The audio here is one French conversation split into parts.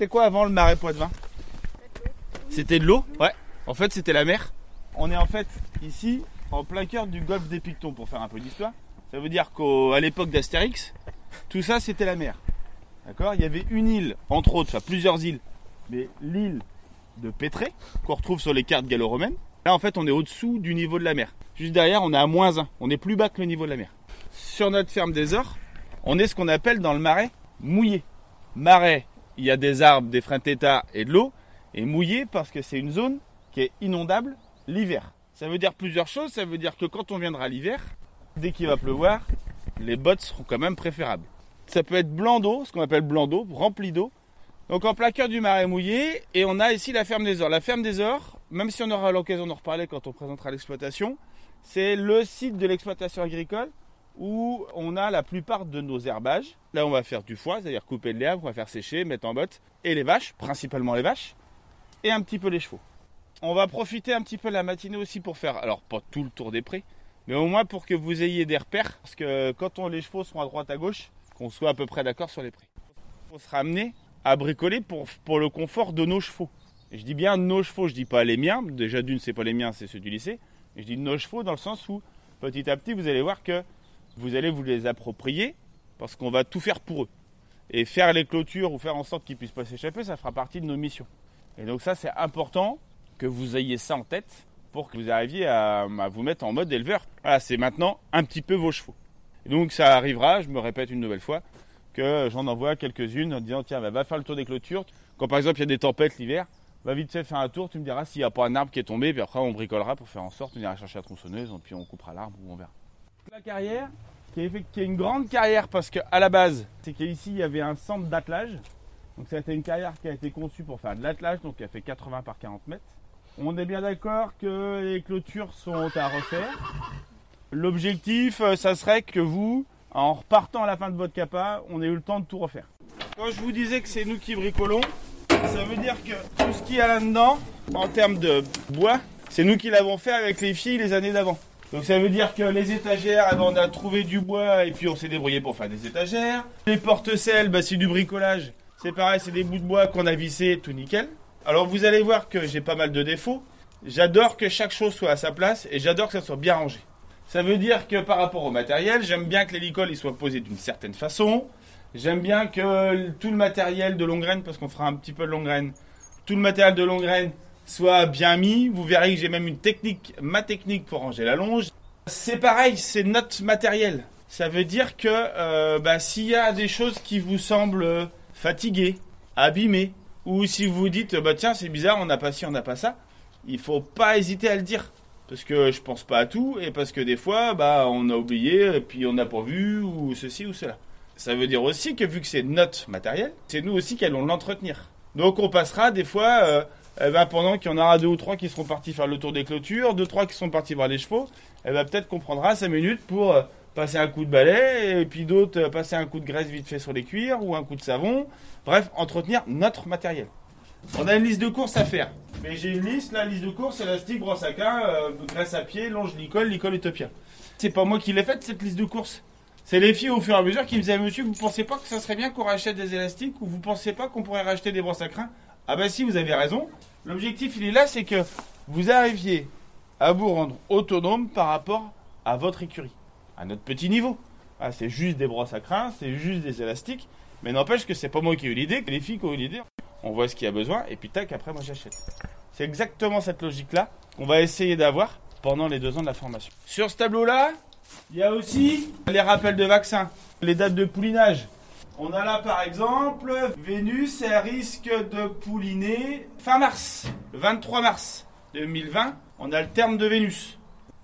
c'était quoi avant le marais Poitevin C'était de l'eau Ouais. En fait, c'était la mer. On est en fait ici, en plein cœur du golfe des Pictons, pour faire un peu d'histoire. Ça veut dire qu'à l'époque d'Astérix, tout ça, c'était la mer. D'accord? Il y avait une île, entre autres, enfin plusieurs îles, mais l'île de Pétré, qu'on retrouve sur les cartes gallo-romaines. Là, en fait, on est au-dessous du niveau de la mer. Juste derrière, on est à moins 1. On est plus bas que le niveau de la mer. Sur notre ferme des Ors, on est ce qu'on appelle dans le marais mouillé. Marais, il y a des arbres, des freins et de l'eau. Et mouillé parce que c'est une zone qui est inondable l'hiver. Ça veut dire plusieurs choses. Ça veut dire que quand on viendra l'hiver, dès qu'il va pleuvoir, les bottes seront quand même préférables. Ça peut être blanc d'eau, ce qu'on appelle blanc d'eau, rempli d'eau. Donc en plein cœur du marais mouillé, et on a ici la ferme des Ors. La ferme des Ors, même si on aura l'occasion d'en reparler quand on présentera l'exploitation, c'est le site de l'exploitation agricole où on a la plupart de nos herbages. Là, on va faire du foie, c'est-à-dire couper de l'herbe, on va faire sécher, mettre en botte, et les vaches, principalement les vaches, et un petit peu les chevaux. On va profiter un petit peu de la matinée aussi pour faire, alors pas tout le tour des prés, mais au moins pour que vous ayez des repères, parce que quand les chevaux sont à droite à gauche, qu'on soit à peu près d'accord sur les prés. On sera amené à bricoler pour, le confort de nos chevaux. Et je dis bien nos chevaux, je dis pas les miens. Déjà d'une, c'est pas les miens, c'est ceux du lycée. Je dis nos chevaux dans le sens où petit à petit, vous allez voir que vous allez vous les approprier parce qu'on va tout faire pour eux. Et faire les clôtures ou faire en sorte qu'ils puissent pas s'échapper, ça fera partie de nos missions. Et donc ça, c'est important que vous ayez ça en tête pour que vous arriviez à, vous mettre en mode éleveur. Voilà, c'est maintenant un petit peu vos chevaux. Et donc ça arrivera, je me répète une nouvelle fois, que j'en envoie quelques-unes en disant tiens, bah, va faire le tour des clôtures. Quand par exemple il y a des tempêtes l'hiver, va vite fait faire un tour, tu me diras s'il n'y a pas un arbre qui est tombé, puis après on bricolera pour faire en sorte, on ira chercher la tronçonneuse, puis on coupera l'arbre ou on verra. La carrière, qui est, une grande carrière parce qu'à la base, c'est qu'ici il y avait un centre d'attelage. Donc c'était une carrière qui a été conçue pour faire de l'attelage, donc qui a fait 80 par 40 mètres. On est bien d'accord que les clôtures sont à refaire. L'objectif, euh, ça serait que vous, en repartant à la fin de votre capa, on ait eu le temps de tout refaire. Quand je vous disais que c'est nous qui bricolons, ça veut dire que tout ce qu'il y a là-dedans, en termes de bois, c'est nous qui l'avons fait avec les filles les années d'avant. Donc ça veut dire que les étagères, eh ben, on a trouvé du bois et puis on s'est débrouillé pour faire des étagères. Les porte-selles, bah, c'est du bricolage. C'est pareil, c'est des bouts de bois qu'on a vissés, tout nickel. Alors vous allez voir que j'ai pas mal de défauts. J'adore que chaque chose soit à sa place et j'adore que ça soit bien rangé. Ça veut dire que par rapport au matériel, j'aime bien que l'hélicole soit posé d'une certaine façon. J'aime bien que tout le matériel de longue graine, parce qu'on fera un petit peu de longue graine, tout le matériel de longue graine soit bien mis. Vous verrez que j'ai même une technique, ma technique pour ranger la longe. C'est pareil, c'est notre matériel. Ça veut dire que euh, bah, s'il y a des choses qui vous semblent fatiguées, abîmées, ou si vous vous dites bah tiens c'est bizarre, on n'a pas ci, on n'a pas ça, il faut pas hésiter à le dire parce que je pense pas à tout et parce que des fois bah on a oublié et puis on n'a pas vu ou ceci ou cela. Ça veut dire aussi que vu que c'est notre matériel, c'est nous aussi qui allons l'entretenir. Donc on passera des fois euh, eh ben, pendant qu'il y en aura deux ou trois qui seront partis faire le tour des clôtures, deux trois qui sont partis voir les chevaux, eh ben, peut-être qu'on prendra cinq minutes pour euh, passer un coup de balai et puis d'autres euh, passer un coup de graisse vite fait sur les cuirs ou un coup de savon. Bref, entretenir notre matériel. On a une liste de courses à faire. Mais j'ai une liste, la liste de courses, élastique, brosse à cain, euh, graisse à pied, longe licol, licol utopia. C'est pas moi qui l'ai faite, cette liste de courses. C'est les filles au fur et à mesure qui me disaient, monsieur, vous pensez pas que ça serait bien qu'on rachète des élastiques ou vous pensez pas qu'on pourrait racheter des brosses à crin? Ah bah si, vous avez raison. L'objectif, il est là, c'est que vous arriviez à vous rendre autonome par rapport à votre écurie, à notre petit niveau. Ah, c'est juste des brosses à crin, c'est juste des élastiques, mais n'empêche que c'est pas moi qui ai eu l'idée, que les filles qui ont eu l'idée. On voit ce qu'il y a besoin, et puis tac, après moi j'achète. C'est exactement cette logique-là qu'on va essayer d'avoir pendant les deux ans de la formation. Sur ce tableau-là, il y a aussi les rappels de vaccins, les dates de poulinage. On a là par exemple, Vénus elle risque de pouliner fin mars, le 23 mars 2020, on a le terme de Vénus.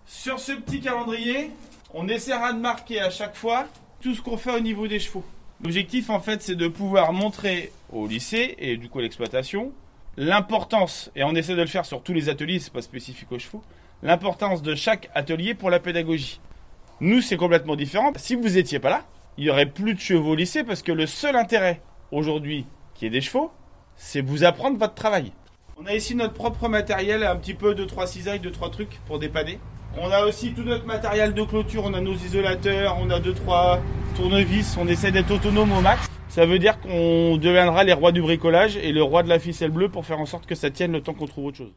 Sur ce petit calendrier, on essaiera de marquer à chaque fois tout ce qu'on fait au niveau des chevaux. L'objectif en fait c'est de pouvoir montrer au lycée et du coup à l'exploitation l'importance, et on essaie de le faire sur tous les ateliers, c'est pas spécifique aux chevaux, l'importance de chaque atelier pour la pédagogie. Nous c'est complètement différent. Si vous étiez pas là, il y aurait plus de chevaux au lycée parce que le seul intérêt aujourd'hui qui est des chevaux, c'est vous apprendre votre travail. On a ici notre propre matériel, un petit peu de trois cisailles, de trois trucs pour dépanner. On a aussi tout notre matériel de clôture, on a nos isolateurs, on a deux trois tournevis, on essaie d'être autonome au max. Ça veut dire qu'on deviendra les rois du bricolage et le roi de la ficelle bleue pour faire en sorte que ça tienne le temps qu'on trouve autre chose.